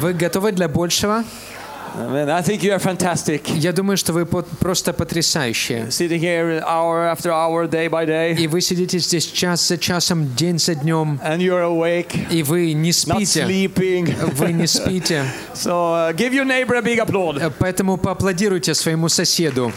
Вы готовы для большего? I think you are fantastic. Я думаю, что вы просто потрясающие. Sitting here hour after hour, day by day, И вы сидите здесь час за часом, день за днем, and you're awake, и вы не not спите. sleeping. Вы не спите. So uh, give your neighbor a big applaud. Поэтому поаплодируйте своему соседу.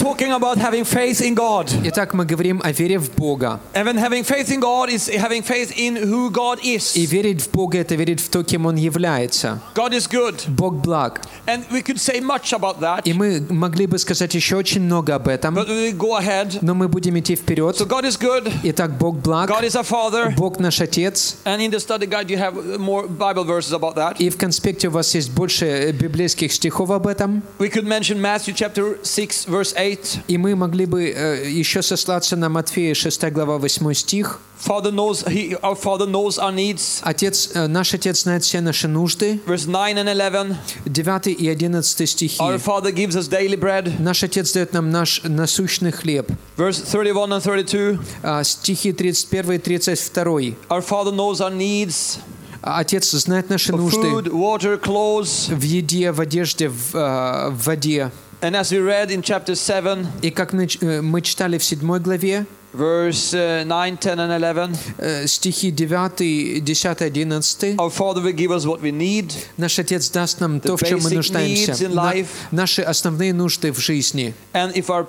talking about having faith in God. Итак, мы говорим о вере в Бога. And when having faith in God is having faith in who God И is. верить в Бога – это верить в то, кем Он является. God is good. Бог благ. And we could say much about that, И мы могли бы сказать еще очень много об этом, but we go ahead. но мы будем идти вперед. So God is good. Итак, Бог благ, God is our Father. Бог наш Отец. And in the study guide, you have more Bible verses about that. И в конспекте у вас есть больше э, библейских стихов об этом. We could mention Matthew chapter 6, verse 8. И мы могли бы э, еще сослаться на Матфея 6 глава 8 стих. Father knows, he, our Father knows our needs. Отец, э, наш Отец знает все наши нужды. Verse 9 and 11. 9 и 11 стихи. Our Father gives us daily bread. Наш Отец дает нам наш насущный хлеб. Verse 31 and 32. А, Стихи 31 и 32. Our Father knows our needs Отец знает наши нужды food, water, clothes. в еде, в одежде, в, э, в воде. And as we read in chapter 7, И как нач- э, мы читали в 7 главе, verse uh, 9, 10, and 11, э, стихи 9, 10, 11, our Father will give us what we need. наш Отец даст нам то, в чем мы basic нуждаемся. needs in На- life. наши основные нужды в жизни. And if our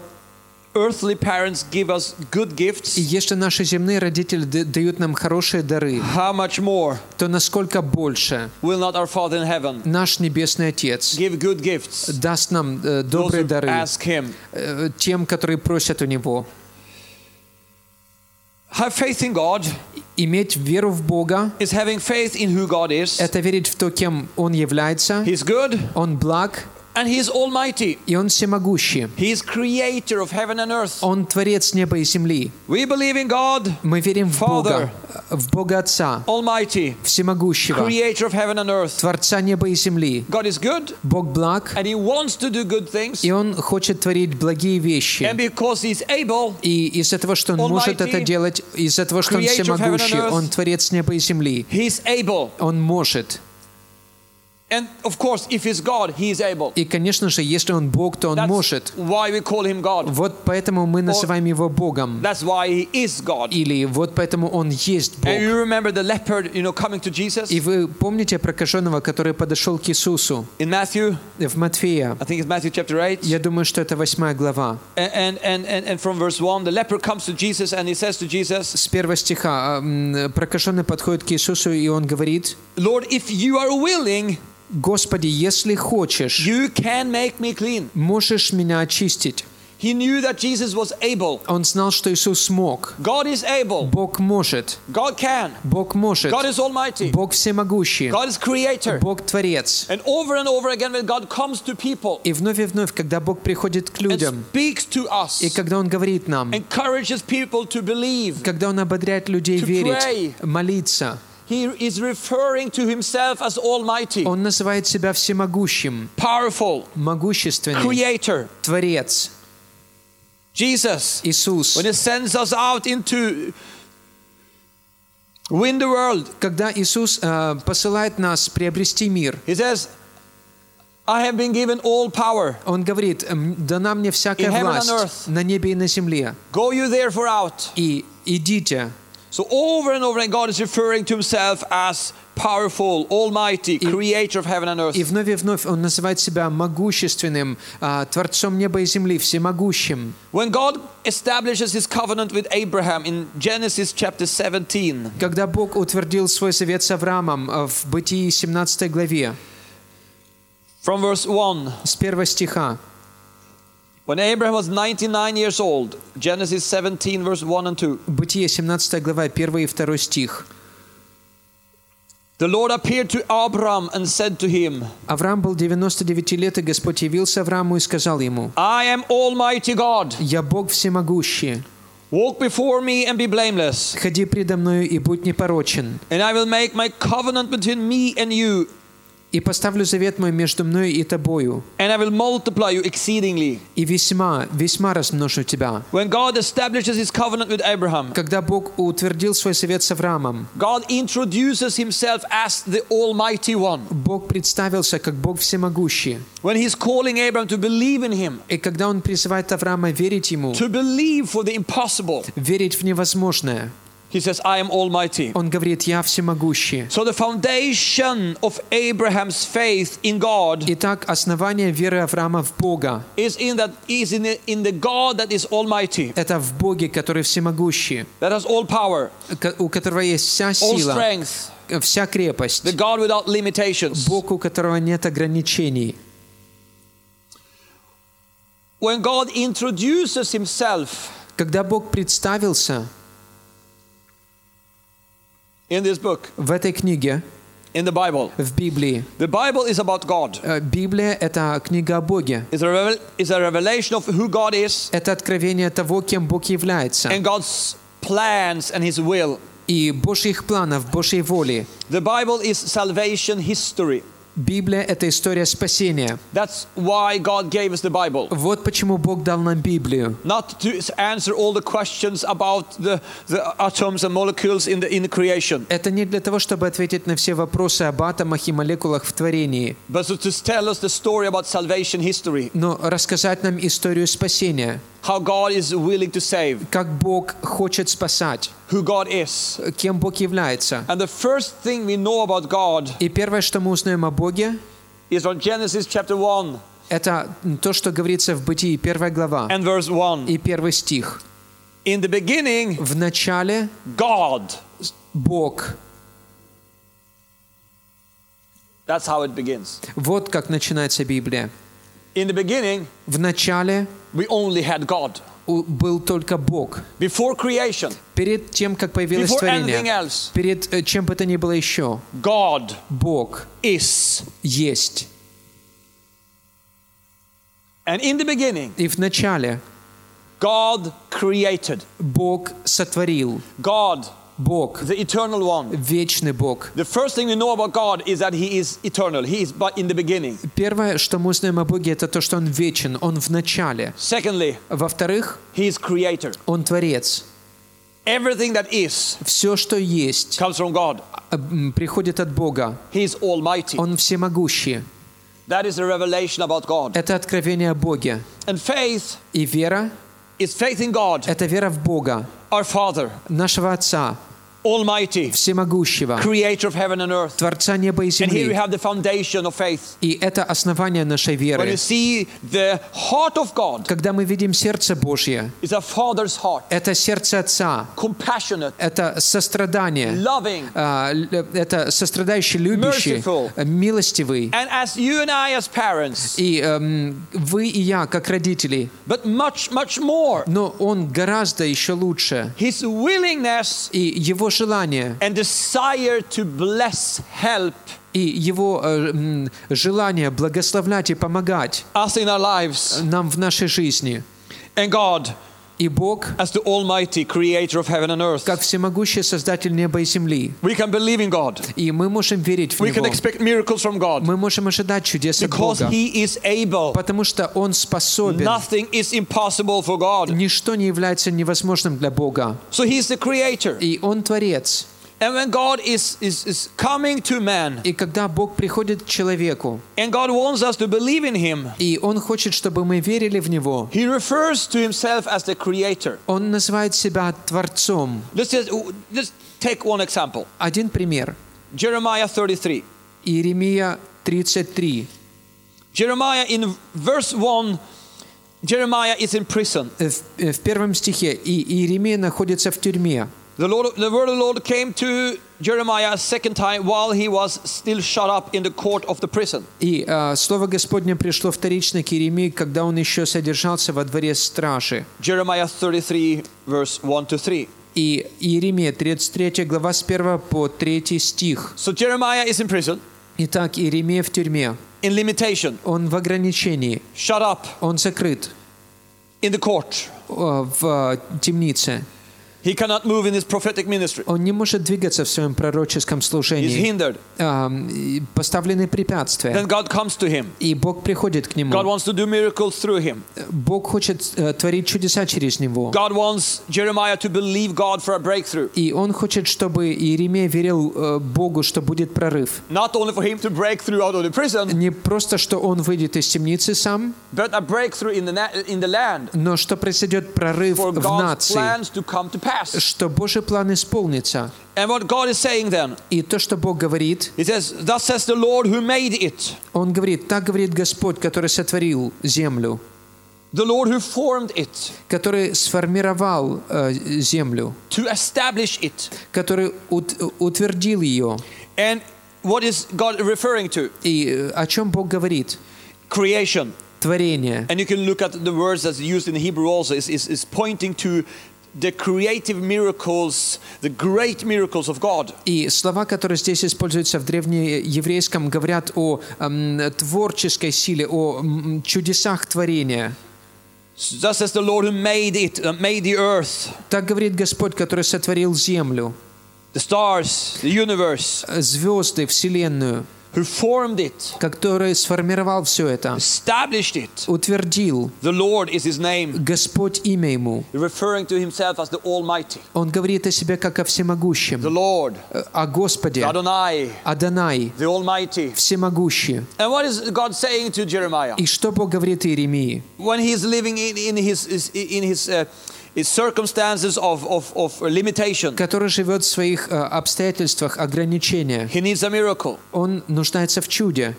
earthly parents give us good И gifts, если наши земные родители дают нам хорошие дары, how much more то насколько больше will not our Father in heaven наш Небесный Отец give good gifts даст нам э, добрые дары ask Him? э, тем, которые просят у Него. Have faith in God Иметь веру в Бога is having faith in who God is. – это верить в то, кем Он является. He's good Он благ, and He's almighty. и Он всемогущий. He's creator of heaven and earth. Он творец неба и земли. We believe in God, Мы верим в Бога, в Бога Отца, almighty, всемогущего, creator of heaven and earth. Творца неба и земли. God is good Бог благ, and He wants to do good things. и Он хочет творить благие вещи. And because He's able, И из-за того, что Он может Almighty, это делать, из-за того, что Он creator of heaven and всемогущий, earth. Он творец неба и земли, He's able. Он может. And of course, if He's God, He is able. И, конечно же, если Он Бог, то Он That's может. why we call Him God. Вот поэтому мы называем Его Богом. That's why He is God. Или вот поэтому Он есть And you Бог. remember the leopard, you know, coming to Jesus И вы помните прокаженного, который подошел к Иисусу in Matthew? в Матфея? I think it's Matthew chapter 8. Я думаю, что это восьмая глава. And, and, and, and from verse 1, the leper comes to Jesus and he says to Jesus, С первого стиха м, прокаженный подходит к Иисусу, и он говорит, Lord, if you are willing, «Господи, если хочешь, you can make me clean. можешь меня очистить». He knew that Jesus was able. Он знал, что Иисус смог. God is able. Бог может. God can. Бог может. God is almighty. Бог всемогущий. God is creator. Бог творец. And over and over again, when God comes to people И вновь и вновь, когда Бог приходит к and людям, speaks to us, и когда Он говорит нам, encourages people to believe, когда Он ободряет людей To верить, pray. молиться, He is referring to himself as almighty, Он называет себя всемогущим, powerful, могущественным, creator. Творец, Jesus, Иисус. when he sends us out into win the world, Когда Иисус э, посылает нас приобрести мир, he says, I have been given all power. Он говорит, «М, дана мне всякая In heaven and власть earth. на небе и на земле. Go you therefore out. И идите. So over and over again, God is referring to himself as powerful, almighty, creator of heaven and earth. И вновь и вновь Он называет себя могущественным, а, Творцом неба и земли, всемогущим. When God establishes his covenant with Abraham in Genesis chapter 17, Когда Бог утвердил свой завет с Авраамом а, в Бытии 17 главе, from verse 1, с первого стиха, when Abraham was 99 years old, Genesis 17, verse 1 and 2, Бытие 17 глава, 1 и 2 стих. the Lord appeared to Abram and said to him, Авраам был 99 лет, и Господь явился Аврааму и сказал ему, I am Almighty God. «Я Бог всемогущий, Walk before me and be blameless, ходи предо мною и будь непорочен, and I will make my covenant between me and you И поставлю завет мой между мной и тобою, and I will multiply you exceedingly. и весьма, весьма размножу тебя. When God establishes his covenant with Abraham, Когда Бог утвердил свой совет с Авраамом, God introduces himself as the Almighty One. Бог представился как Бог всемогущий. When he's calling Abraham to believe in him, И когда Он призывает Авраама верить Ему, to believe for the impossible, верить в невозможное, he says, I am Almighty. Он говорит, «Я всемогущий». So the foundation of Abraham's faith in God Итак, основание веры Авраама в Бога is in that is in the, in the God that is Almighty, – это в Боге, который всемогущий, that has all power, ко- у которого есть вся all сила, strength, вся крепость, the God without limitations. Бог, у которого нет ограничений. When God introduces himself Когда Бог представился in this book, в этой книге, in the Bible, в Библии, the Bible is about God. э, Библия – это книга о Боге. It's a, revel- it's a revelation of who God is Это откровение того, кем Бог является, and God's plans and his will. и Божьих планов, Божьей воли. The Bible is salvation history. Библия – это история спасения. That's why God gave us the Bible. Вот почему Бог дал нам Библию. Not to answer all the questions about the, the atoms and molecules in the, in the creation, Это не для того, чтобы ответить на все вопросы об атомах и молекулах в творении, but to tell us the story about salvation history. но рассказать нам историю спасения, How God is willing to save, как Бог хочет спасать, who God is. кем Бог является. And the first thing we know about God И первое, что мы узнаем о Боге, is from Genesis chapter 1 это то, что говорится в Бытии, первая глава and verse 1. и первый стих. In the beginning, В начале God. Бог. That's how it begins. Вот как начинается Библия. In the beginning, В начале we only had God. у- был только Бог. Before creation, Перед тем, как появилось before anything творение, else, перед э, чем бы то ни было еще, God Бог is. есть. And in the beginning, И в начале God created. Бог сотворил. God, Бог, the eternal one. вечный Бог. The first thing we know about God is that He is eternal. He is but in the beginning. Первое, что мы узнаем о Боге, это то, что Он вечен, Он в начале. Secondly, Во-вторых, He is creator. Он Творец. Everything that is Все, что есть, comes from God. э, м, приходит от Бога. He is almighty. Он всемогущий. That is a revelation about God. Это откровение о Боге. And faith И вера is faith in God, – это вера в Бога, our Father, нашего Отца, Almighty, всемогущего, Creator of heaven and earth. Творца неба и And here we земли. have the foundation of faith. И это основание нашей When you веры. see the heart of God, Когда мы видим сердце Божье, it's a Father's heart, это сердце Отца, compassionate, это сострадание, loving. а, это сострадающий, любящий, Merciful. э, милостивый. And as you and I, as parents, И эм, вы и я, как родители, but much, much more, но Он гораздо еще лучше. His willingness И Его желание, and desire to bless, help и Его э, м, желание благословлять и помогать us in our lives. нам в нашей жизни. And God, И Бог, as the Almighty Creator of heaven and earth, как всемогущий Создатель неба и земли. we can believe in God. И мы можем верить в We can Него. expect miracles from God Мы можем ожидать чудес от because Бога, He is able. потому что Он способен. Nothing is impossible for God. Ничто не является невозможным для Бога. So He's the Creator. И Он Творец. And when God is, is, is coming to man, И когда Бог приходит к человеку, and God wants us to believe in Him, и Он хочет, чтобы мы верили в Него, He refers to Himself as the Creator. Он называет себя Творцом. Let's just, just take one example Один пример. Jeremiah 33. Иеремия 33. Jeremiah, in verse 1, Jeremiah is in prison. Э, В, э, в первом стихе. И Иеремия находится в тюрьме. The, Lord, the word of the Lord came to Jeremiah a second time while he was still shut up in the court of the prison. И э, Слово Господне пришло вторично к Иеремии, когда он еще содержался во дворе стражи. Jeremiah 33, verse 1 to 3. И Иеремия, 33 глава с 1 по 3 стих. So Jeremiah is in prison, Итак, Иеремия в тюрьме. in limitation, Он в ограничении. shut up Он закрыт in the court. э, в э, темнице. He cannot move in his prophetic ministry. Он не может двигаться в своем пророческом He's служении. hindered. Ам, и Поставлены препятствия. Then God comes to him. И Бог приходит к God нему. wants to do miracles through him. Бог хочет э, творить чудеса через него. God wants Jeremiah to believe God for a breakthrough. И он хочет, чтобы Иеремия верил э, Богу, что будет прорыв. Not only for him to break through out of the prison, Не просто, что он выйдет из темницы сам, but a breakthrough in the, in the land но что произойдет прорыв for в God's нации, plans to come to pass. что Божий план исполнится. And what God is saying then, И то, что Бог говорит, He says, Thus says the Lord who made it, Он говорит, так говорит Господь, который сотворил землю, the Lord who formed it, который сформировал э, землю, to establish it. который ут- утвердил ее. And what is God referring to? И э, о чем Бог говорит? Creation. Творение. And you can look at the words that's used in Hebrew also, is, is, is pointing to the creative miracles, the great miracles of God. И слова, которые здесь используются в древнееврейском, говорят о эм, творческой силе, о м, чудесах творения. Thus says the Lord who made it, uh, made the earth, Так говорит Господь, который сотворил землю, the stars, the universe, э, звезды, Вселенную, who formed it, который сформировал все это, established it. утвердил. The Lord is his name, Господь имя ему. referring to himself as the Almighty. Он говорит о себе как о The всемогущем, Lord, э, о Господе, Adonai, Адонай, the Almighty. всемогущий. And what is God saying to Jeremiah? И что Бог говорит Иеремии? When he's living in, in his, his- in his, uh, his circumstances of, of, of limitation, который живет в своих э, обстоятельствах ограничения. he needs a miracle. Он нуждается в чуде.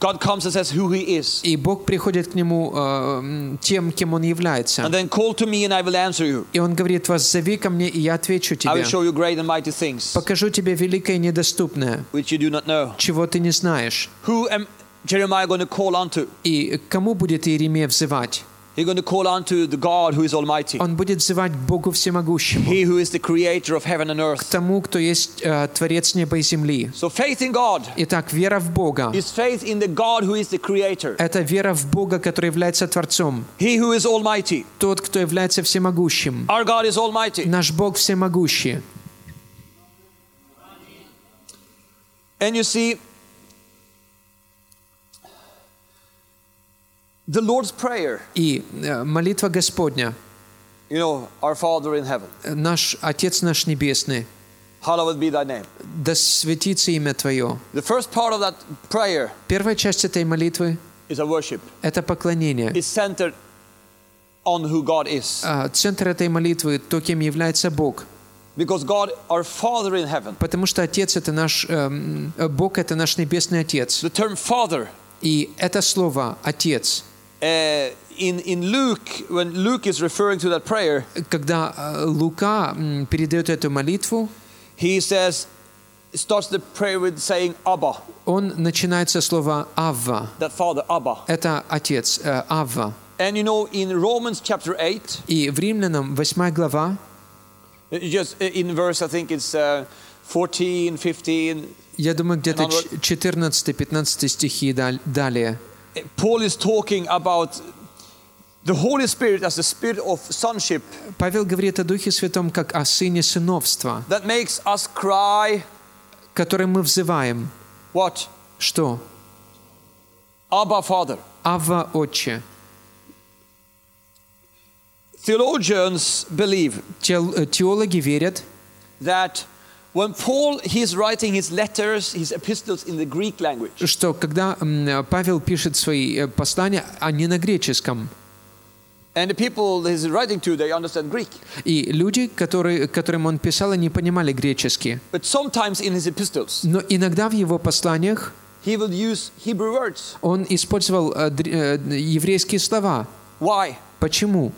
God comes and says who he is. И Бог приходит к нему э, тем, кем он является. And then call to me and I will answer you. И он говорит, вас зови ко мне, и я отвечу I тебе. will show you great and mighty things Покажу тебе великое и недоступное, which you do not know. чего ты не знаешь. Who am Jeremiah going to call unto? И кому будет Иеремия взывать? He's going to call unto the God who is Almighty, Он будет взывать к Богу Всемогущему, He who is the creator of heaven and к earth. тому, кто есть э, Творец неба и земли. So faith in God Итак, вера в Бога is faith in the God who is the creator, – это вера в Бога, который является Творцом, He who is Almighty. тот, кто является Всемогущим. Our God is Almighty. Наш Бог Всемогущий. And you see, the Lord's Prayer, И э, молитва Господня, you know, our Father in heaven, э, наш Отец наш Небесный, hallowed be thy name. да светится имя Твое. The first part of that prayer Первая часть этой молитвы is a worship. – это поклонение. It's centered on who God is. А Центр этой молитвы – то, кем является Бог. Because God, our Father in heaven, Потому что Отец – это наш, эм, э, Бог – это наш Небесный Отец. the term Father И это слово «Отец», uh, in, in Luke, when Luke is referring to that prayer, когда э, Лука м, передает эту молитву, he says, starts the prayer with saying Abba, он начинает со слова «Авва». that Father, Abba. Это Отец, э, Авва. And you know, in Romans chapter 8, И в Римлянам 8 глава, uh, just uh, in verse, I think it's uh, 14, 15, я думаю, где-то And ч- 14-15 стихи и дал- далее. Paul is talking about the Holy Spirit as the spirit of sonship Павел говорит о Духе Святом как о Сыне Сыновства, that makes us cry, который мы взываем. what? Что? Abba, Father. Авва, Отче. Theologians believe Теол- э, Теологи верят, that when Paul he's writing his letters, his epistles in the Greek language, что когда м, Павел пишет свои э, послания, они на греческом. and the people he's writing to, they understand Greek. И люди, которые, которым он писал, они понимали греческий. But sometimes in his epistles, Но иногда в его посланиях he will use Hebrew words. он использовал э, др- э, еврейские слова. Why? Почему?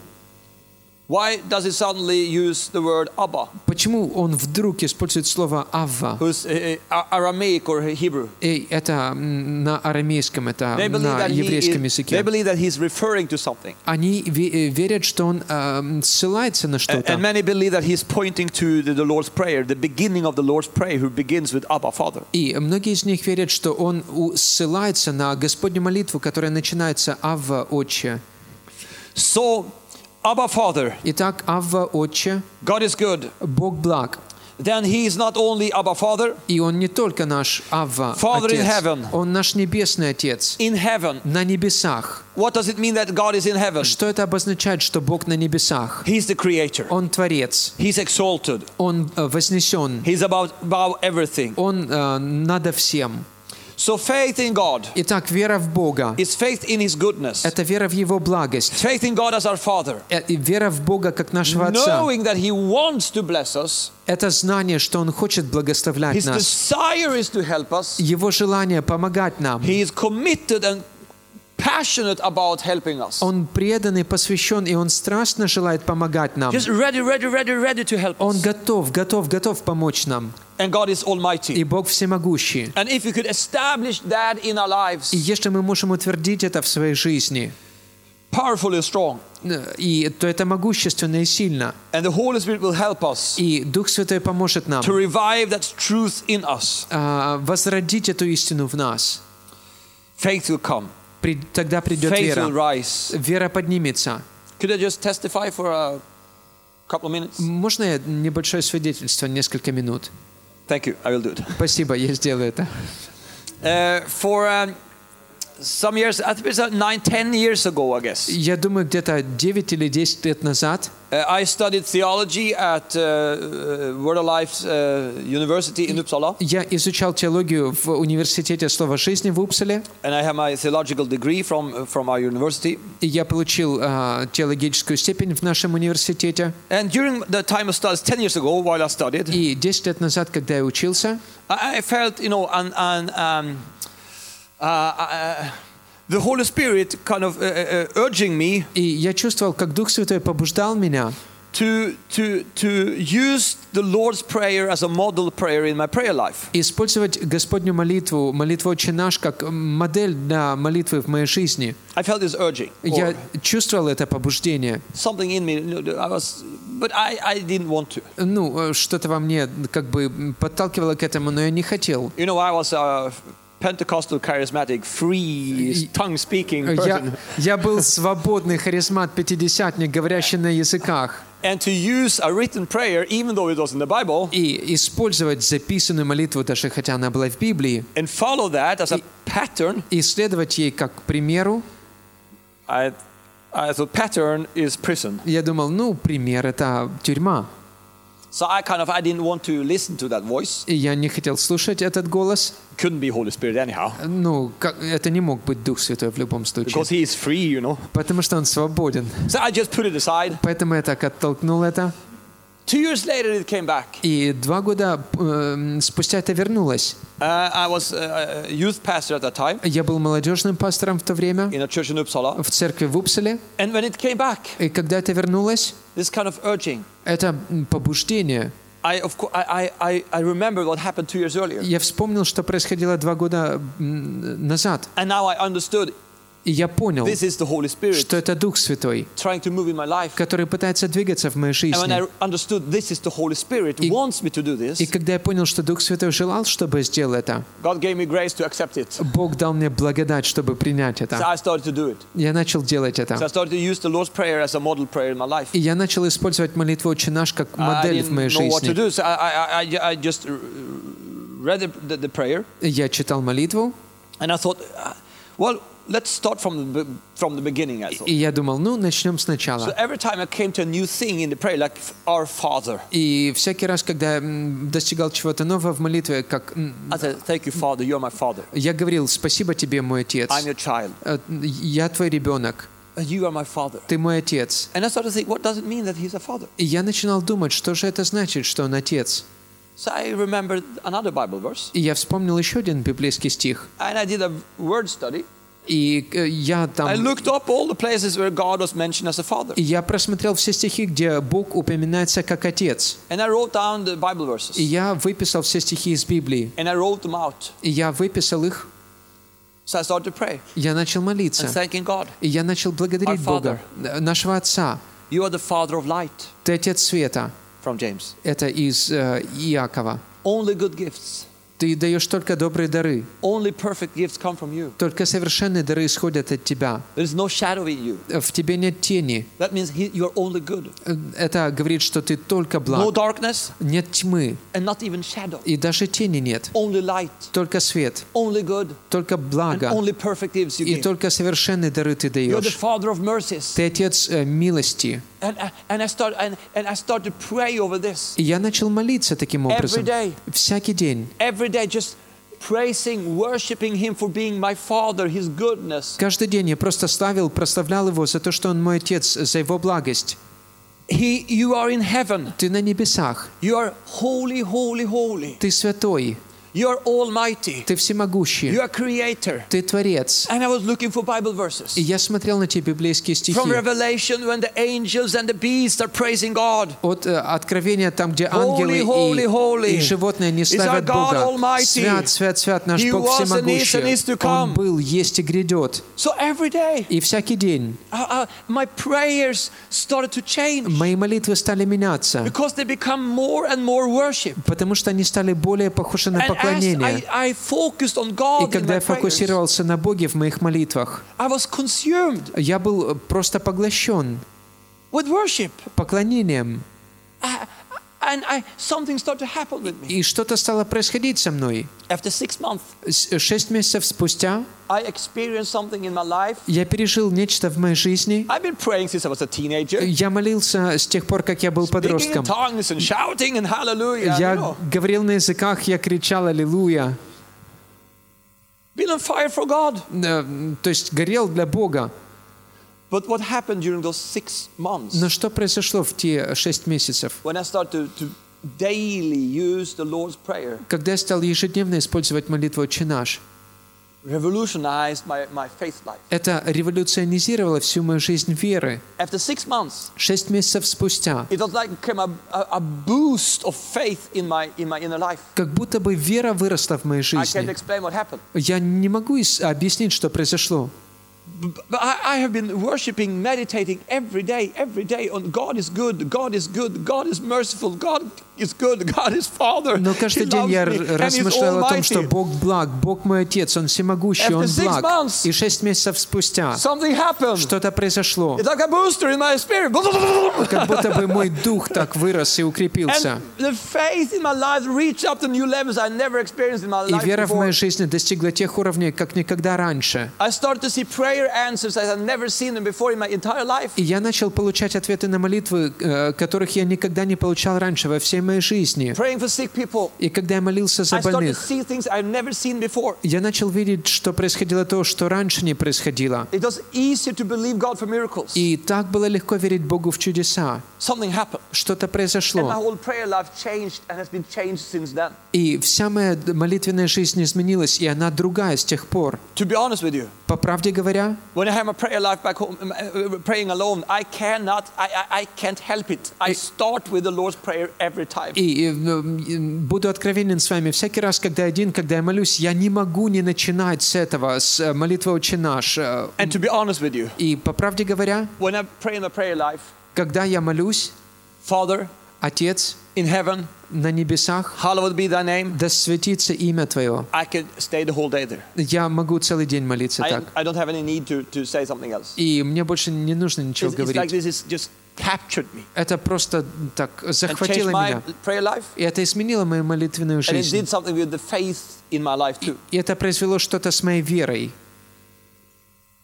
Why does he suddenly use the word Abba, Почему он вдруг использует слово «авва»? who's uh, uh, Aramaic or Hebrew? И это м, на арамейском, это They believe, на that he еврейском is, they языке. believe that he's referring to something. Они ве- э, верят, что он э, ссылается на And, что-то. and many believe that he's pointing to the, the Lord's Prayer, the beginning of the Lord's Prayer, who begins with Abba, Father. И многие из них верят, что он у- ссылается на Господню молитву, которая начинается «Авва, Отче». So Abba Father, Итак, Авва, Отче, God is good, Бог благ. then He is not only Abba Father И Он не только наш Авва, Father in Отец. heaven. Он наш Небесный Отец. in heaven. На небесах. What does it mean that God is in heaven? Что это обозначает, что Бог на небесах? He's the Creator. Он Творец. He's exalted. Он э, вознесен. He's above, above everything. Он э, надо всем. So faith in God Итак, вера в Бога is faith in His goodness. – это вера в Его благость. Faith in God as our Father. Э, и Вера в Бога как нашего Отца. Knowing that He wants to bless us. Это знание, что Он хочет благословлять His нас. desire is to help us. Его желание помогать нам. He is committed and passionate about helping us. Он предан и посвящен, и Он страстно желает помогать нам. Just ready, ready, ready, ready to help Он us. готов, готов, готов помочь нам. And God is И Almighty. Бог всемогущий. And if we could establish that in our lives, И если мы можем утвердить это в своей жизни, powerful and strong, э, и, то это могущественно и сильно. and the Holy Spirit will help us И Дух Святой поможет нам to revive that truth in us. а, возродить эту истину в нас. Faith will come. При- тогда придет Faith will вера. rise. Вера поднимется. Could I just testify for a couple of minutes? Можно я небольшое свидетельство, несколько минут? Thank you. I will do it. Спасибо, я сделаю это. Uh, for um, some years, I think it's uh, nine, ten years ago, I guess. Я думаю, где-то 9 или 10 лет назад Uh, I studied theology at uh, uh, Word of Life uh, University in Uppsala, я изучал теологию в университете Слова Жизни в Упсале, and I have my theological degree from from our university. и я получил а, теологическую степень в нашем университете. And during the time of studies, ten years ago, while I studied, И 10 лет назад, когда я учился, I I felt, you know, and and um, uh, uh, the Holy Spirit kind of uh, uh, urging me и я чувствовал, как Дух Святой побуждал меня to to to use the Lord's prayer as a model prayer in my prayer life. использовать Господню молитву, молитву «Отче наш» как модель для молитвы в моей жизни. I felt this urging, Я or чувствовал это побуждение. something in me. you know, I was, but I I didn't want to. Ну, э, что-то во мне как бы подталкивало к этому, но я не хотел. You know, I was a Pentecostal, charismatic, free, tongue-speaking Я, person, я был свободный харизмат, пятидесятник, говорящий на языках. and to use a written prayer, even though it was in the Bible, И использовать записанную молитву, даже хотя она была в Библии, and follow that as a pattern. и следовать ей как примеру, I, I thought pattern is prison. я думал, ну, пример — это тюрьма. So I kind of I didn't want to listen to that voice. И я не хотел слушать этот голос. Couldn't be Holy Spirit anyhow, Ну, как, это не мог быть Дух Святой в любом случае. because He is free, you know. Потому что Он свободен. So I just put it aside. Поэтому я так оттолкнул это. И два года э, спустя это вернулось. Uh, I was a a youth pastor at that time Я был молодежным пастором в то время in a church in Uppsala, в церкви в Упселе. and when it came back, И когда это вернулось, this kind of urging. это побуждение. I of course I, I, I remember what happened two years earlier, Я вспомнил, что происходило два года назад. and now I understood И я понял, что это Дух Святой, который пытается двигаться в моей жизни. И- И когда я понял, что Дух Святой желал, чтобы я сделал это. Бог дал мне благодать, чтобы принять это. Я начал делать это. И я начал использовать молитву «Отче наш» как модель в моей жизни. uh, Я читал молитву, and I thought, uh, well, let's start from the, be- from the beginning, I thought. и я думал, ну, начнем So сначала. every time I came to a new thing in the prayer, like Our Father, И всякий раз, когда я м, достигал чего-то нового в молитве, как м, I said, thank you, Father, you're my Father. я говорил, спасибо тебе, мой отец. I'm your child. Э, Я твой ребенок, And you are my Father. ты мой отец. And I started to think, what does it mean that he's a father? И я начинал думать, что же это значит, что он отец. So I remembered another Bible verse, И я вспомнил еще один библейский стих. and I did a word study. И э, я I там... looked up all the places where God was mentioned as a father. И я просмотрел все стихи, где Бог упоминается как отец. And I wrote down the Bible И я выписал все стихи из Библии. And I wrote them out. И я выписал их. So I started to pray Я начал and молиться. thanking God. И я начал благодарить Our Бога, э, нашего Отца. You are the Father of light, Ты Отец Света. from James. Это из э, Иакова. Only good gifts Ты даешь только добрые дары. Только совершенные дары исходят от Тебя. В Тебе нет тени. Э, Это говорит, что Ты только благ. Нет тьмы. И даже тени нет. Только свет. Только благо. И только совершенные дары Ты даешь. Ты Отец э, милости. This. И я начал молиться таким образом. Всякий день. every day, just praising, worshiping Him for being my Father, His goodness. Каждый день я просто славил, прославлял Его за то, что Он мой Отец, за Его благость. He, you are in heaven. Ты на небесах. You are holy, holy, holy. Ты святой. You are almighty. Ты You всемогущий. are creator. Ты Творец. And I was looking for Bible verses. И я смотрел на те библейские стихи. From Revelation, when the angels and the beasts are praising God. От э, откровения, там, где Holy, ангелы holy, holy. и, и животные не Is our славят God Бога. Almighty. Свят, свят, свят наш He Бог was and is and is to всемогущий. come. Он был, есть и грядет. So every day, И всякий день uh, uh, my prayers started to change мои молитвы стали меняться, because they become more and more worship. потому что они стали более похожи на And as поклонение. On И когда я фокусировался на Боге в моих молитвах, я был просто поглощен поклонением. I- and I, something started to happen with me. И что-то стало происходить со мной. After six months, С- Шесть месяцев спустя I experienced something in my life. я пережил нечто в моей жизни. Я молился с тех пор, как я был подростком. Я говорил на языках, я кричал «Аллилуйя». Э, То есть горел для Бога. But what happened during those six months Но что произошло в те шесть месяцев? when I started to, to daily use the Lord's Prayer? Когда я стал ежедневно использовать молитву «Отче наш», Revolutionized my, my faith life. это революционизировало всю мою жизнь веры. After six months, Шесть месяцев спустя, it was like became a, a, a boost of faith in my, in my inner life. как будто бы вера выросла в моей I can't жизни. explain what happened. Я не могу объяснить, что произошло. But I, I have been worshiping, meditating every day, every day on God is good, God is good, God is merciful, God Но каждый день я размышлял о том, что. Бог благ, Бог мой Отец, Он всемогущий, Он благ. И шесть месяцев спустя что-то произошло. Как будто бы мой дух так вырос и укрепился. И вера в моей жизни достигла тех уровней, как никогда раньше. И я начал получать ответы на молитвы, э, которых я никогда не получал раньше во всей моей жизни. И когда я молился за больных, я начал видеть, что происходило то, что раньше не происходило. И так было легко верить Богу в чудеса. Что-то произошло. И вся моя молитвенная жизнь изменилась, и она другая с тех пор. По правде говоря, uh, uh, и, буду откровенен с вами, всякий раз, когда один, когда я молюсь, я не могу не начинать с этого, с э, молитвы «Отче наш». Э, you, И по правде говоря, life, когда я молюсь, Father Отец in heaven, на небесах, hallowed be thy name, да светится имя Твое. I can stay the whole day there. Я могу целый день молиться I, так. I don't have any need to, to say something else. И мне больше не нужно ничего It's, it's like говорить. this is just captured me Это просто так and changed захватило my меня. prayer life. И это изменило мою молитвенную And it жизнь. did something with the faith in my life too. И это произвело что-то с моей верой.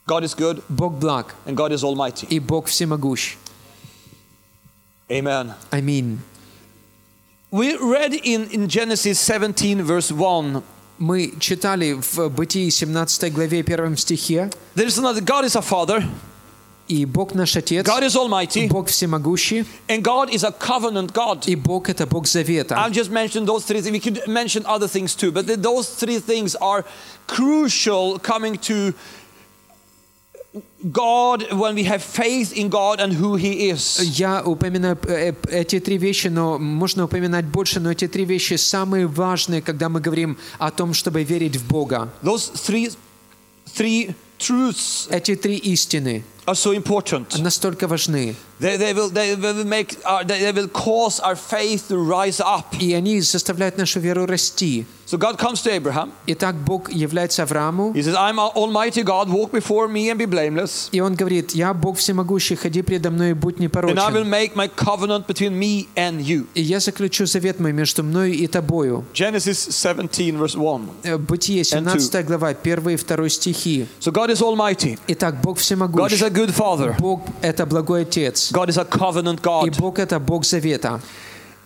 God is good Бог благ, and God is almighty. и Бог всемогущ. Amen. Аминь. We read in, in Genesis 17, verse 1. Мы читали в Бытии 17 главе 1 стихе, There is another God is a father, И Бог наш Отец, God is almighty, Бог всемогущий, and God is a covenant God. и Бог — это Бог завета. I've just mentioned those three things. We could mention other things too, but th- those three things are crucial coming to God when we have faith in God and who He is. Я упоминаю э, э, эти три вещи, но можно упоминать больше, но эти три вещи самые важные, когда мы говорим о том, чтобы верить в Бога. Those three, three truths Эти три истины are so important. настолько важны, They, they, will, they will make our, they, they will cause our faith to rise up и они заставляют нашу веру расти, So God comes to Abraham. Итак, Бог является Аврааму, He says, I'm Almighty God, walk before me and be blameless. и Он говорит, «Я Бог всемогущий, ходи предо мной и будь And I will непорочен, make my covenant between me and you. и я заключу завет мой между мною и тобою». Genesis 17, verse 1. Э, Бытие, 17 глава, 1 и 2 стихи. So God is Almighty. Итак, Бог God is всемогущий. a good Father. Бог – это благой Отец. God is a covenant И God. Бог – это Бог Завета.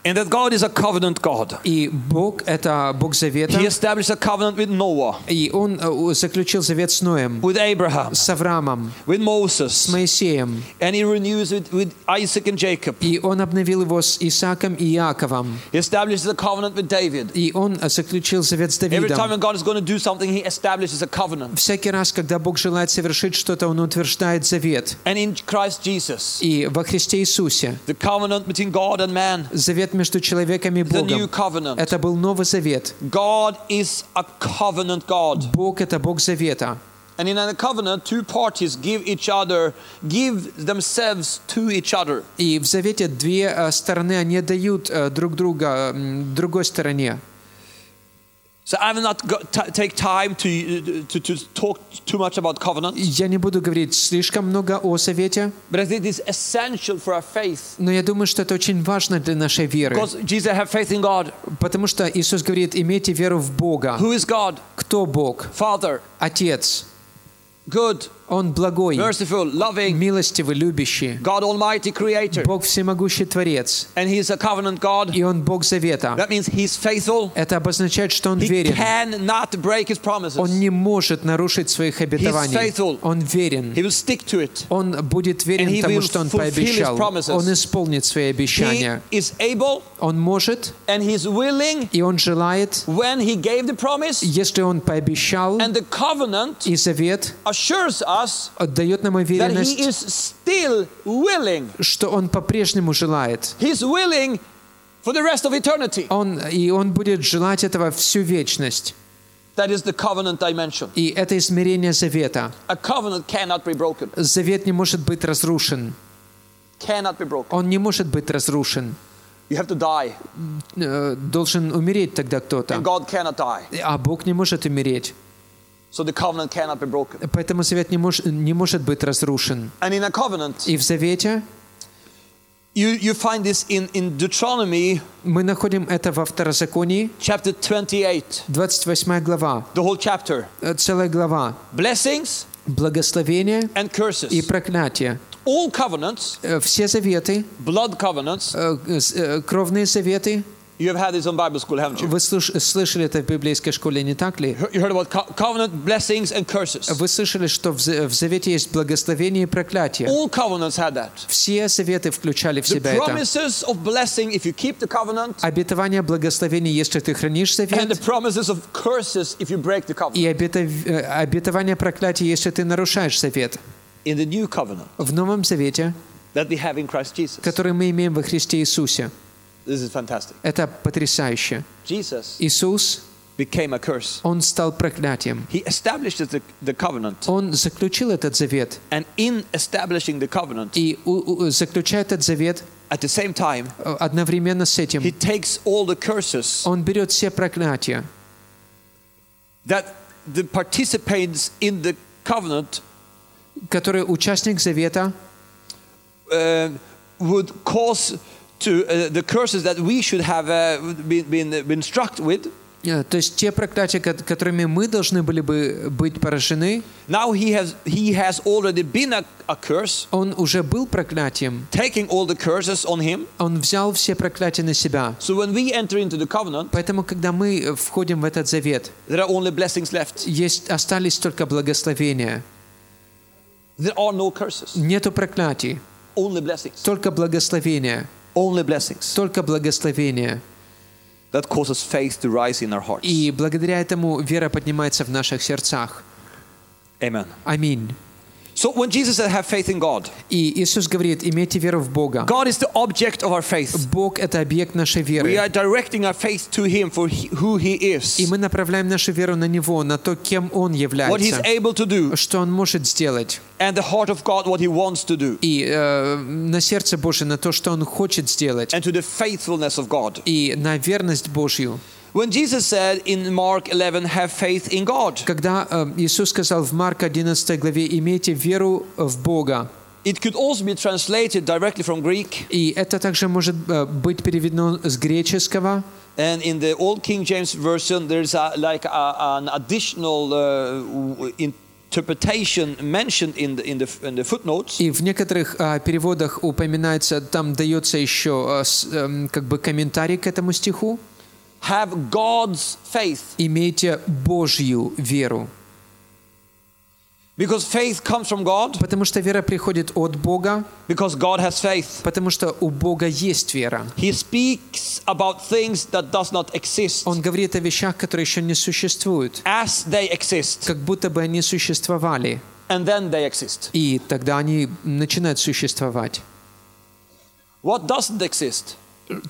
And that God is a covenant God. И Бог – это Бог Завета. He established a covenant with Noah, И Он э, заключил завет с Ноем, with Abraham, с Авраамом, with с Moses, Моисеем. and he renews it with Isaac and Jacob. И Он обновил его с Исааком и Иаковом. He establishes a covenant with David. И Он э, заключил завет с Every time Давидом. when God is going to do something, he establishes a covenant. Всякий раз, когда Бог желает совершить что-то, Он утверждает завет. And in Christ Jesus, И во Христе Иисусе the covenant between God and man, завет между человеком и Богом. Это был Новый Завет. Бог – это Бог Завета. And in a covenant, two parties give each other, give themselves to each other. И в Завете две э, стороны, они дают э, друг друга другой стороне. So I will not go, t- take time to, to, to talk too much about covenant, Я не буду говорить слишком много о Завете, but I think it is essential for our faith. но я думаю, что это очень важно для нашей веры. Because Jesus have faith in God. Потому что Иисус говорит, имейте веру в Бога. Who is God? Кто Бог? Father, Отец. good, Он благой, merciful, loving, милостивый, любящий. God Almighty Creator. Бог всемогущий Творец. And He is a covenant God. И Он Бог Завета. That means He's faithful. Это обозначает, что Он He верен. cannot break His promises. Он не может нарушить своих обетований. faithful. Он верен. He will stick to it. Он будет And верен he тому, will что Он fulfill his пообещал. promises. Он исполнит свои He обещания. is able Он может, and He's willing и Он желает, when He gave the promise. если Он пообещал, And the covenant и завет assures us дает нам уверенность, что Он по-прежнему желает. Он, и Он будет желать этого всю вечность. That is the covenant dimension. И это измерение завета. A covenant cannot be broken. Завет не может быть разрушен. Cannot be broken. Он не может быть разрушен. You have to die, Э, Должен умереть тогда кто-то. and God cannot die. А Бог не может умереть. Поэтому завет не, мож, не может быть разрушен. And in a covenant, И в завете you, you find this in, in Deuteronomy мы находим это во Второзаконии, chapter 28, 28 глава, the whole chapter. э, целая глава. Blessings Благословение and curses. и проклятие. All covenants, Э, Все заветы, blood covenants, э, кровные заветы, you have had this on Bible school, haven't you? вы слыш- слышали это в библейской школе, не так ли? You heard about co- covenant, blessings, and curses. Вы слышали, что в за- в завете есть благословение и проклятие. All covenants had that. Все заветы включали в The себя это. promises of blessing, if you keep the covenant, Обетование благословения, если ты хранишь and the завет, promises of curses, if you break the covenant. и э, обетование проклятия, если ты нарушаешь завет. In the new covenant В Новом Завете, that we have in Christ Jesus. который мы имеем во Христе Иисусе. это потрясающе. Jesus Иисус, became a curse. Он стал проклятием. He established the, the covenant, Он заключил этот завет. and in establishing the covenant, И у- у- заключая этот завет, at the same time, э, одновременно с этим, he takes all the curses Он берет все проклятия, that the participants in the covenant которые участник завета uh, would cause to uh, the curses that we should have uh, been, been, been struck with. То есть те проклятия, ко- которыми мы должны были бы быть поражены, Now he has, he has already been a, a curse, он уже был проклятием. taking all the curses on him. Он взял все проклятия на себя. So when we enter into the covenant, Поэтому, когда мы э, входим в этот завет, there are only blessings left. есть, остались только благословения. There are no curses, Нету проклятий, only blessings. только благословения. Only blessings Только благословения. that causes faith to rise in our hearts. И благодаря этому вера поднимается в наших сердцах. Amen. Аминь. So when Jesus said, have faith in God, И Иисус говорит, имейте веру в Бога. God is the object of our faith. Бог – это объект нашей We веры. are directing our faith to Him for he, who He И is, мы направляем нашу веру на Него, на то, кем Он what He's является, able to do, что Он может сделать. and the heart of God, what He wants to do, И э, на сердце Божие, на то, что Он хочет сделать. and to the faithfulness of God. И на верность Божью. When Jesus said in Mark 11, have faith in God, Когда э, Иисус сказал в Марка 11 главе, имейте веру в Бога, it could also be translated directly from Greek. и это также может э, быть переведено с греческого, And in the Old King James Version, there's a, like a, an additional uh, w- interpretation mentioned in the, in, the, in the footnotes. и в некоторых э, переводах упоминается, там дается еще э, с- эм, как бы комментарий к этому стиху. Have God's faith. Имейте Божью веру, Because faith comes from God, потому что вера приходит от Бога, because God has faith. потому что у Бога есть вера. He speaks about things that does not exist Он говорит о вещах, которые еще не существуют, as they exist, как будто бы они существовали, and then they exist. и тогда они начинают существовать. What doesn't exist?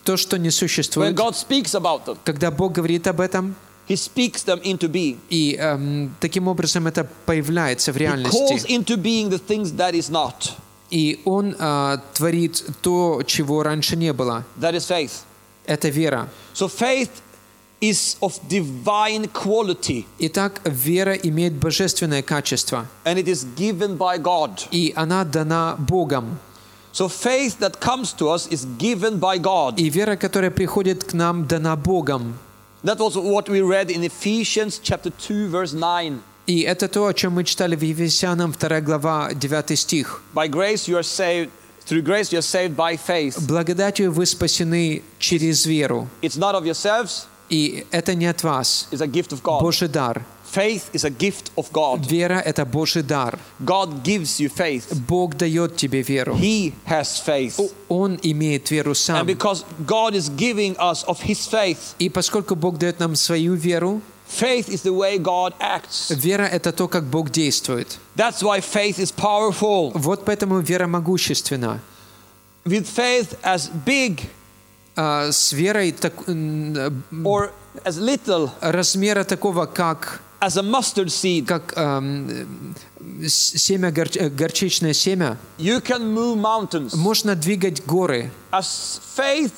То, что не существует, them, когда Бог говорит об этом, He speaks them into being. и эм, таким образом это появляется в He calls реальности. into being the things that is not. И Он э, творит то, чего раньше не было. That is faith. Это вера. So faith is of divine quality, Итак, вера имеет божественное качество, and it is given by God. и она дана Богом. So faith that comes to us is given by God. И вера, которая приходит к нам, дана Богом. That was what we read in Ephesians chapter 2 verse 9. И это то, о чем мы читали в Ефесянам 2 глава 9 стих. By grace you are saved through grace you are saved by faith. Благодатью вы спасены через веру. It's not of yourselves, И это не от вас. it's a gift of God. Божий дар. Faith is a gift of God. Вера – это Божий дар. God gives you faith. Бог дает тебе веру. He has faith. Он имеет веру And сам. because God is giving us of his faith, И поскольку Бог дает нам свою веру, faith is the way God acts. вера – это то, как Бог действует. That's why faith is powerful. Вот поэтому вера могущественна. With faith as big А с верой так- м, or as little размера такого, как, as a mustard seed, как с- семя, гор- э, горчичное семя, you can move mountains. можно двигать горы. As faith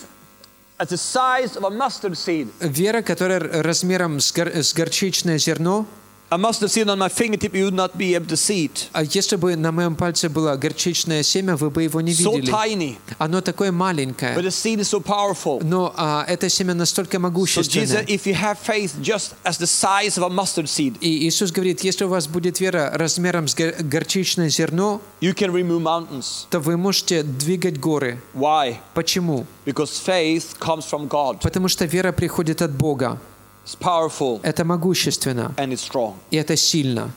as the size of a mustard seed. Вера, которая размером с, гор- с горчичное зерно, A mustard seed on my fingertip, you would not be able to see it. а если бы на моем пальце было горчичное семя, вы бы его не So видели. tiny, Оно такое but маленькое, the seed is so powerful. но а, это семя настолько So Jesus, могущественное. if you have faith just as the size of a mustard seed, И Иисус говорит, если у вас будет вера размером с гор- горчичное зерно, you can remove mountains. то вы можете двигать горы. Why? Почему? Because faith comes from God. Потому что вера приходит от Бога. It's powerful Это могущественно, and it's strong. и это сильно.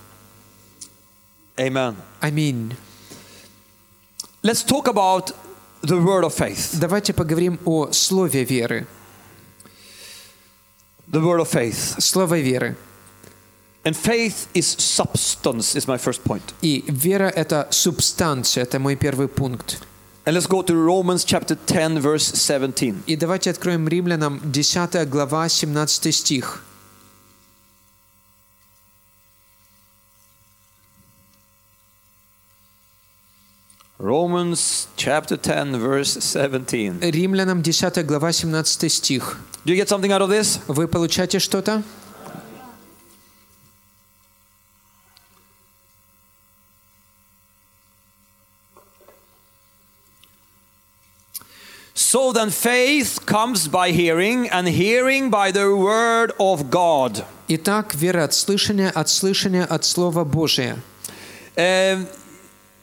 Amen. Аминь. Let's talk about the word of faith. Давайте поговорим о слове веры. The word of faith. Слово веры. And faith is substance, is my first point. И вера – это субстанция, это мой первый пункт. And let's go to Romans chapter 10, verse 17. И давайте откроем Римлянам 10 глава, 17 стих. Romans chapter 10, verse 17. Римлянам 10 глава, 17 стих. Do you get something out of this? Вы получаете что-то? So then faith comes by hearing, and hearing by the word of God. Итак, вера от слышания, от слышания от Слова Божия. Um,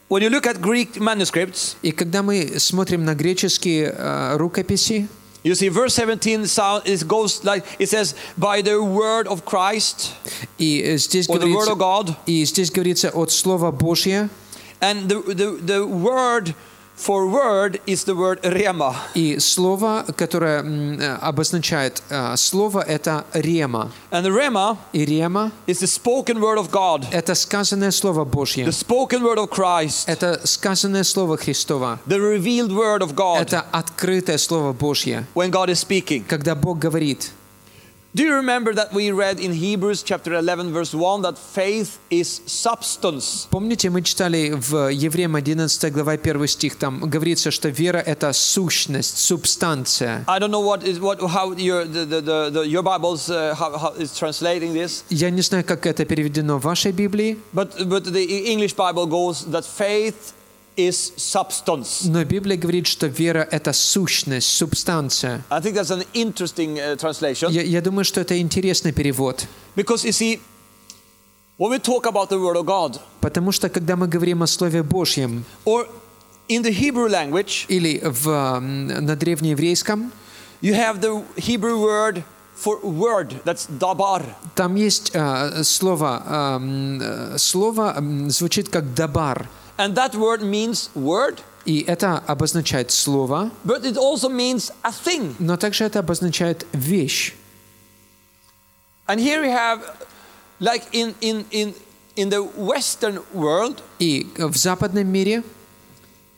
when you look at Greek manuscripts, И когда мы смотрим на греческие э, рукописи, you see verse 17 sound, it goes like it says, by the word of Christ и э, здесь or the word of говорится, God. и здесь говорится от Слова Божье, And the, the, the word for word is the word rema. и слово, которое м, э, обозначает э, слово, это рема. And the rema И рема is the spoken word of God, – это сказанное Слово Божье. the spoken word of Christ, Это сказанное Слово Христова. the revealed word of God Это открытое Слово Божье. when God is speaking. Когда Бог говорит, Do you remember that we read in Hebrews chapter 11 verse 1 that faith is substance? Помните, мы читали в Евреям 11 глава 1 стих, там говорится, что вера — это сущность, субстанция. I don't know what is what how your the, the, the, the your Bibles uh, how, how is translating this, Я не знаю, как это переведено в вашей Библии, but but the English Bible goes that faith is substance. но Библия говорит, что вера — это сущность, субстанция. I think that's an interesting uh, translation Я, я думаю, что это интересный перевод. because you see when we talk about the word of God Потому что, когда мы говорим о Слове Божьем, or in the Hebrew language или в, на древнееврейском, you have the Hebrew word for word that's dabar. там есть а, слово, м, э, слово звучит как «дабар», And that word means word, и это обозначает слово, but it also means a thing. но также это обозначает вещь. And here we have, like in, in, in, in the Western world, И в западном мире,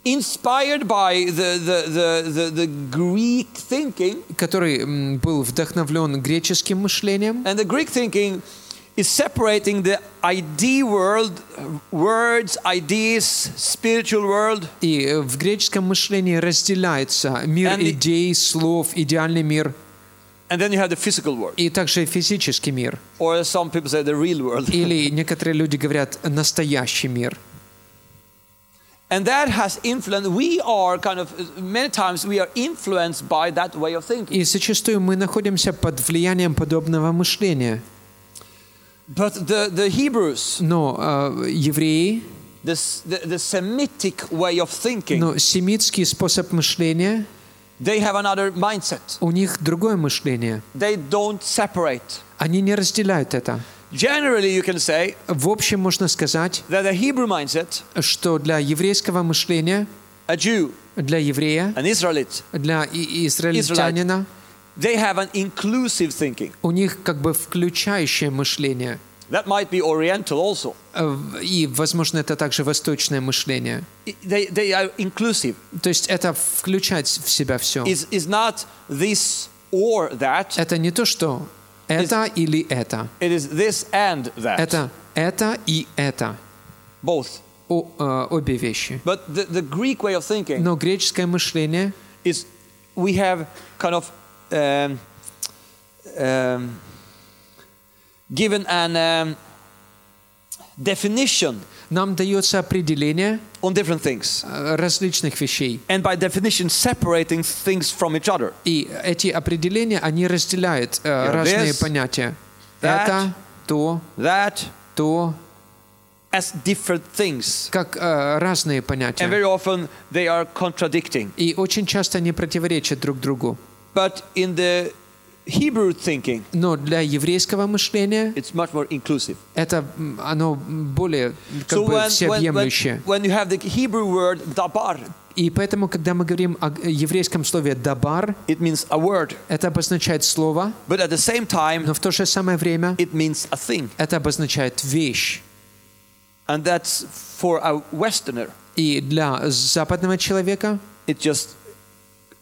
inspired by the, the, the, the, the Greek thinking, который м, был вдохновлен греческим мышлением, and the Greek thinking is separating the idea world, words, ideas, spiritual world, и в греческом мышлении разделяется мир And идей, слов, идеальный мир, and then you have the physical world, и также физический мир. or some people say, the real world. Или некоторые люди говорят «настоящий мир». And that has influenced, we are kind of, many times we are influenced by that way of thinking. И зачастую мы находимся под влиянием подобного мышления. But the, the Hebrews, Но э, евреи, the, the, the Semitic way of thinking, но семитский способ мышления, they have another mindset. у них другое мышление. They don't separate. Они не разделяют это. Generally, you can say В общем, можно сказать, that the Hebrew mindset, что для еврейского мышления, a Jew, для еврея, an Israelite, для израильтянина, they have an inclusive thinking. у них как бы включающее мышление. That might be Oriental also. Э, И, возможно, это также восточное мышление. They, they are inclusive. То есть это включать в себя все. Is is not this or that. Это не то, что это или это. It is this and that. Это это и это. Both. О- э, обе вещи. But the, the Greek way of thinking Но греческое мышление, is we have kind of um, um, given an um, definition нам дается определение on different things. э, различных вещей. And by definition, separating things from each other. И эти определения, они разделяют э, Yeah, разные this, понятия. that. Это, то, That то, as different things. как э, разные And понятия. very often they are contradicting. И очень часто они противоречат друг другу. But in the Hebrew thinking, Но для еврейского мышления it's much more inclusive. это м, оно более как So бы when, when, when, всеобъемлющее. when you have the Hebrew word dabar, И поэтому, когда мы говорим о еврейском слове «дабар», it means a word. это обозначает слово, But at the same time, но в то же самое время it means a thing. это обозначает вещь. And that's for a Westerner. И для западного человека It just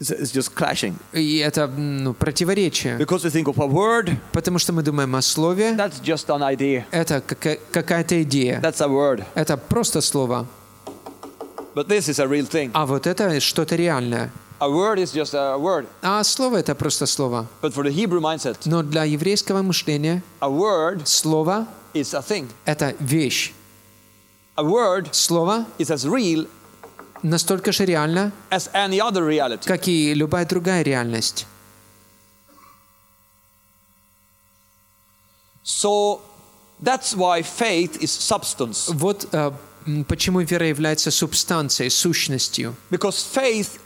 it's just clashing и это ну, противоречие. because we think of a word. Потому что мы думаем о слове, That's just an idea. это какая- какая-то идея. That's a word. Это просто слово. But this is a real thing. А вот это что-то реальное. A word is just a word. А слово это просто слово. But for the Hebrew mindset, Но для еврейского мышления a word слово is a thing. это вещь. A word Слово is as real настолько же реально, as any other reality. как и любая другая реальность. So that's why faith is substance. Вот э, почему вера является субстанцией, сущностью. Because faith,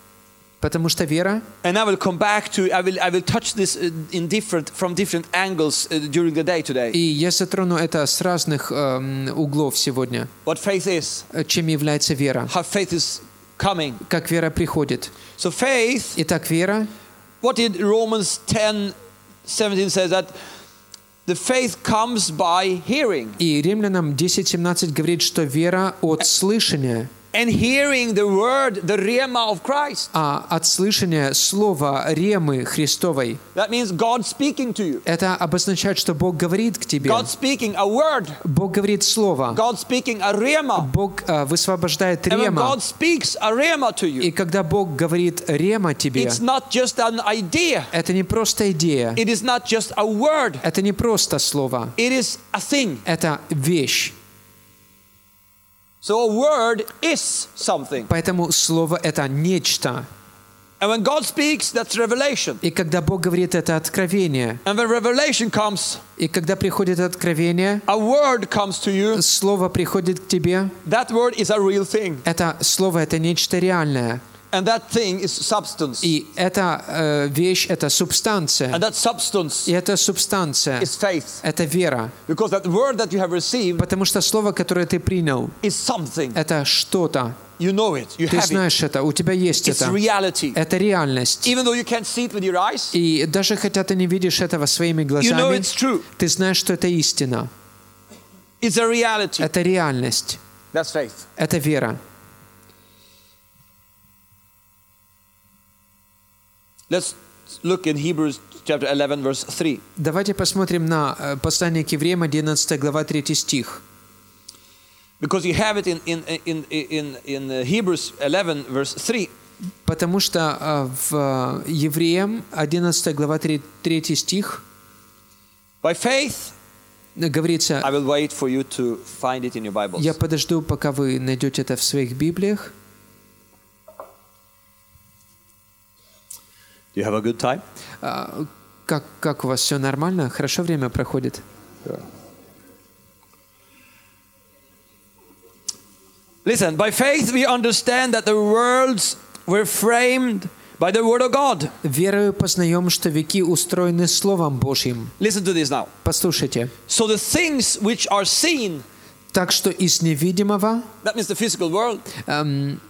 Потому что вера, and I will come back to, I will, I will touch this uh, in different, from different angles uh, during the day today. и я затрону это с разных э, углов сегодня, What faith is, э, чем является вера, how faith is coming. как вера приходит. So faith, Итак, вера, what did Romans 10, 17 says that the faith comes by hearing. и Римлянам 10.17 говорит, что вера от слышания, And hearing the word, the rema of Christ. а от слышания слова ремы Христовой. That means God speaking to you. Это обозначает, что Бог говорит к тебе. God speaking a word. Бог говорит слово. God speaking a rema. Бог а, высвобождает And when рема. God speaks a rema to И you, когда Бог говорит рема тебе, it's not just an idea. это не просто идея, It is not just a word. это не просто слово, It is a thing. это вещь. So a word is something. Поэтому слово это нечто. And when God speaks, that's revelation. И когда Бог говорит это откровение, And when revelation comes, и когда приходит откровение, a word comes to you. слово приходит к тебе, That word is a real thing. это слово это нечто реальное. And that thing is substance. И эта э, вещь это субстанция. And that substance И эта субстанция is faith. это вера. Because that word that you have received Потому что слово, которое ты принял, is something. это что-то. You know it. You Ты have it. знаешь это, у тебя есть It's это. reality. Это реальность. Even though you can't see it with your eyes, И даже хотя ты не видишь этого своими you know глазами, it's true. ты знаешь, что это истина. It's a reality. Это реальность. That's faith. Это вера. Let's look in Hebrews chapter 11, verse 3. Давайте посмотрим на э, послание к евреям, 11 глава, 3 стих. Because you have it in, in, in, in, in uh, Hebrews 11, verse 3. Потому что э, в э, Евреям, 11 глава, 3, 3 стих, By faith, говорится, I will wait for you to find it in your Bibles. я подожду, пока вы найдете это в своих Библиях. You have a good time? А, Как, как у вас все нормально? Хорошо время проходит? Listen, by faith we understand that the worlds were framed by the word of God. Верою познаем, что веки устроены Словом Божьим. Listen to this now. Послушайте. So the things which are seen, Так что из невидимого, that means the physical world, эм,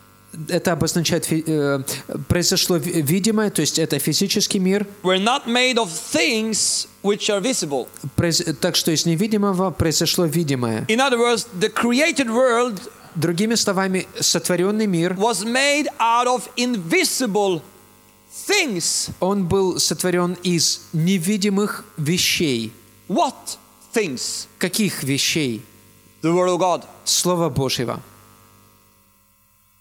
это обозначает, э, произошло ви- видимое, то есть это физический мир, were not made of things which are visible. Произ- так что из невидимого произошло видимое. In other words, the created world Другими словами, сотворенный мир, was made out of invisible things. он был сотворен из невидимых вещей. What things? Каких вещей? The Word of God. Слова Божьего.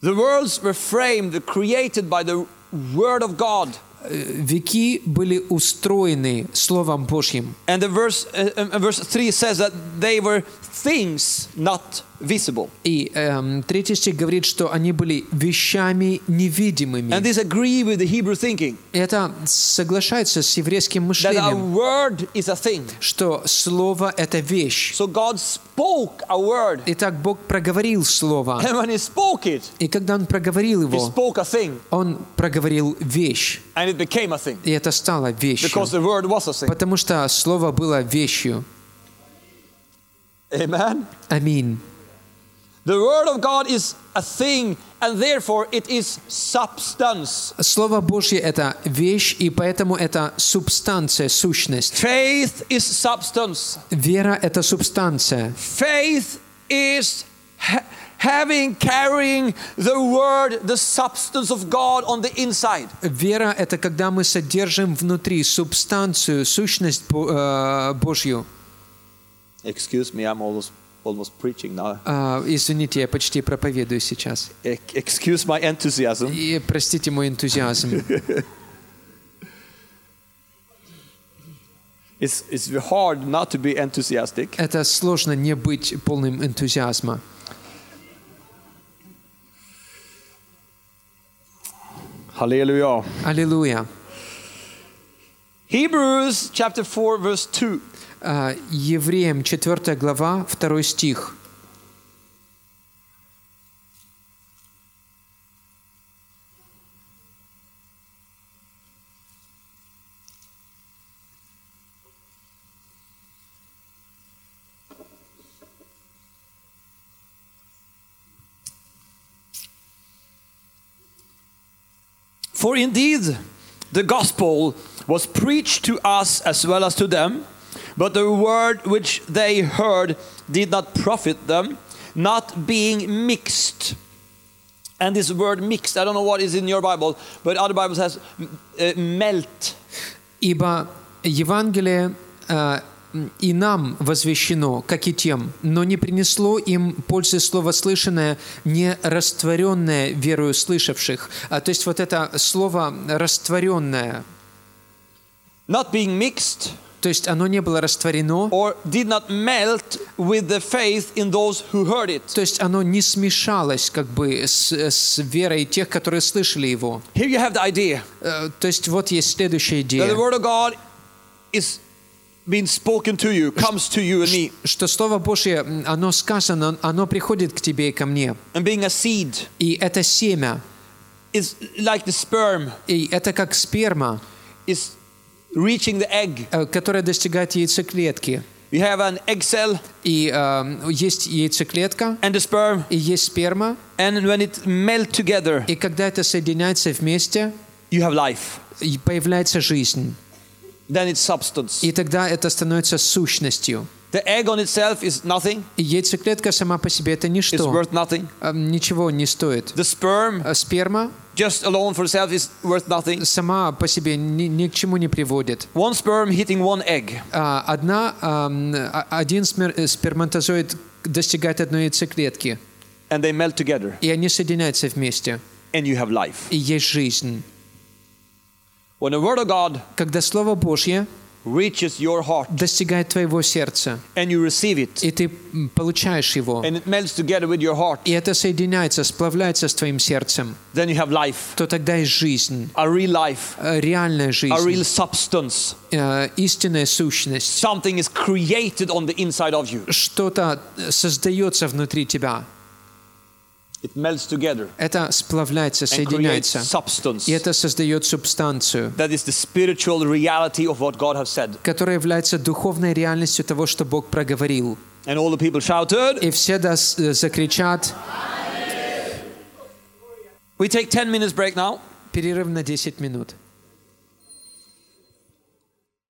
The worlds were framed, created by the Word of God. Э, Веки были устроены Словом Божьим. And the verse, uh, uh, verse 3 says that they were things not visible. И эм, третий стих говорит, что они были вещами невидимыми. And this agree with the Hebrew thinking Это соглашается с еврейским that a мышлением, word is a thing. что Слово — это вещь. So God spoke a word. Итак, Бог проговорил Слово. And when He spoke it, И когда Он проговорил He его, spoke a thing. Он проговорил вещь. And it became a thing. И это стало вещью. Because the word was a thing. Потому что Слово было вещью. Amen. Аминь. The word of God is a thing, and therefore it is substance. Слово Божье — это вещь, и поэтому это субстанция, сущность. Faith is substance. Вера — это субстанция. Faith is ha- having, carrying the word, the substance of God on the inside. Вера — это когда мы содержим внутри субстанцию, сущность Бо- э, Божью. Excuse me, I'm almost almost preaching now. А, извините, я почти проповедую сейчас. E- Excuse my enthusiasm. И простите мой энтузиазм. It's, it's hard not to be enthusiastic. Это сложно не быть полным энтузиазма. Hallelujah. Аллилуйя. Hebrews chapter 4, verse 2. А, Евреям 4 глава, 2 стих. For indeed, the gospel was preached to us as well as to them, But the word which they heard did not profit them, not being mixed And this word mixed, I don't know what is in your Bible, but other Bibles has uh, melt. Ибо Евангелие э, и нам возвещено, как и тем, но не принесло им пользы слово слышанное, не растворенное верою слышавших. А, то есть вот это слово растворенное, Not being mixed то есть оно не было растворено, or did not melt with the faith in those who heard it. то есть оно не смешалось как бы с, с верой тех, которые слышали его. Here you have the idea. Э, То есть вот есть следующая that the идея, Word of God is being spoken to you, comes to you and me, что Слово Божье, оно сказано, оно приходит к тебе и ко мне. and being a seed И это семя, is like the sperm. И это как сперма, is reaching the egg. э, которая достигает яйцеклетки. You have an egg cell И э, есть яйцеклетка, and the sperm, и есть сперма, and when it melt together, и когда это соединяется вместе, you have life. и появляется жизнь. Then it's substance. И тогда это становится сущностью. The egg on itself is nothing. И яйцеклетка сама по себе это It's ничто, worth nothing. э, ничего не стоит. The sperm А Сперма just alone for itself is worth nothing. сама по себе ни, ни к чему не приводит. One sperm hitting one egg. А, Одна, ам, а- один смер- э, сперматозоид достигает одной яйцеклетки, and they melt together, и они соединяются вместе, and you have life. и есть жизнь. When the Word of God Когда Слово Божье reaches your heart достигает твоего сердца, and you receive it, и ты м, получаешь его, and it melts together with your heart, и это соединяется, сплавляется с твоим сердцем, then you have life, то тогда есть жизнь, a real life, э, реальная a жизнь, real substance. э, истинная сущность. Something is created on the inside of you. Что-то создается внутри тебя. It melts together Это сплавляется, and creates соединяется. substance. И это создает субстанцию, That is the spiritual reality of what God has said. которая является духовной реальностью того, что Бог проговорил. And all the people shouted. И все дас- э, закричат. We take 10 minutes break now. Перерыв на 10 минут.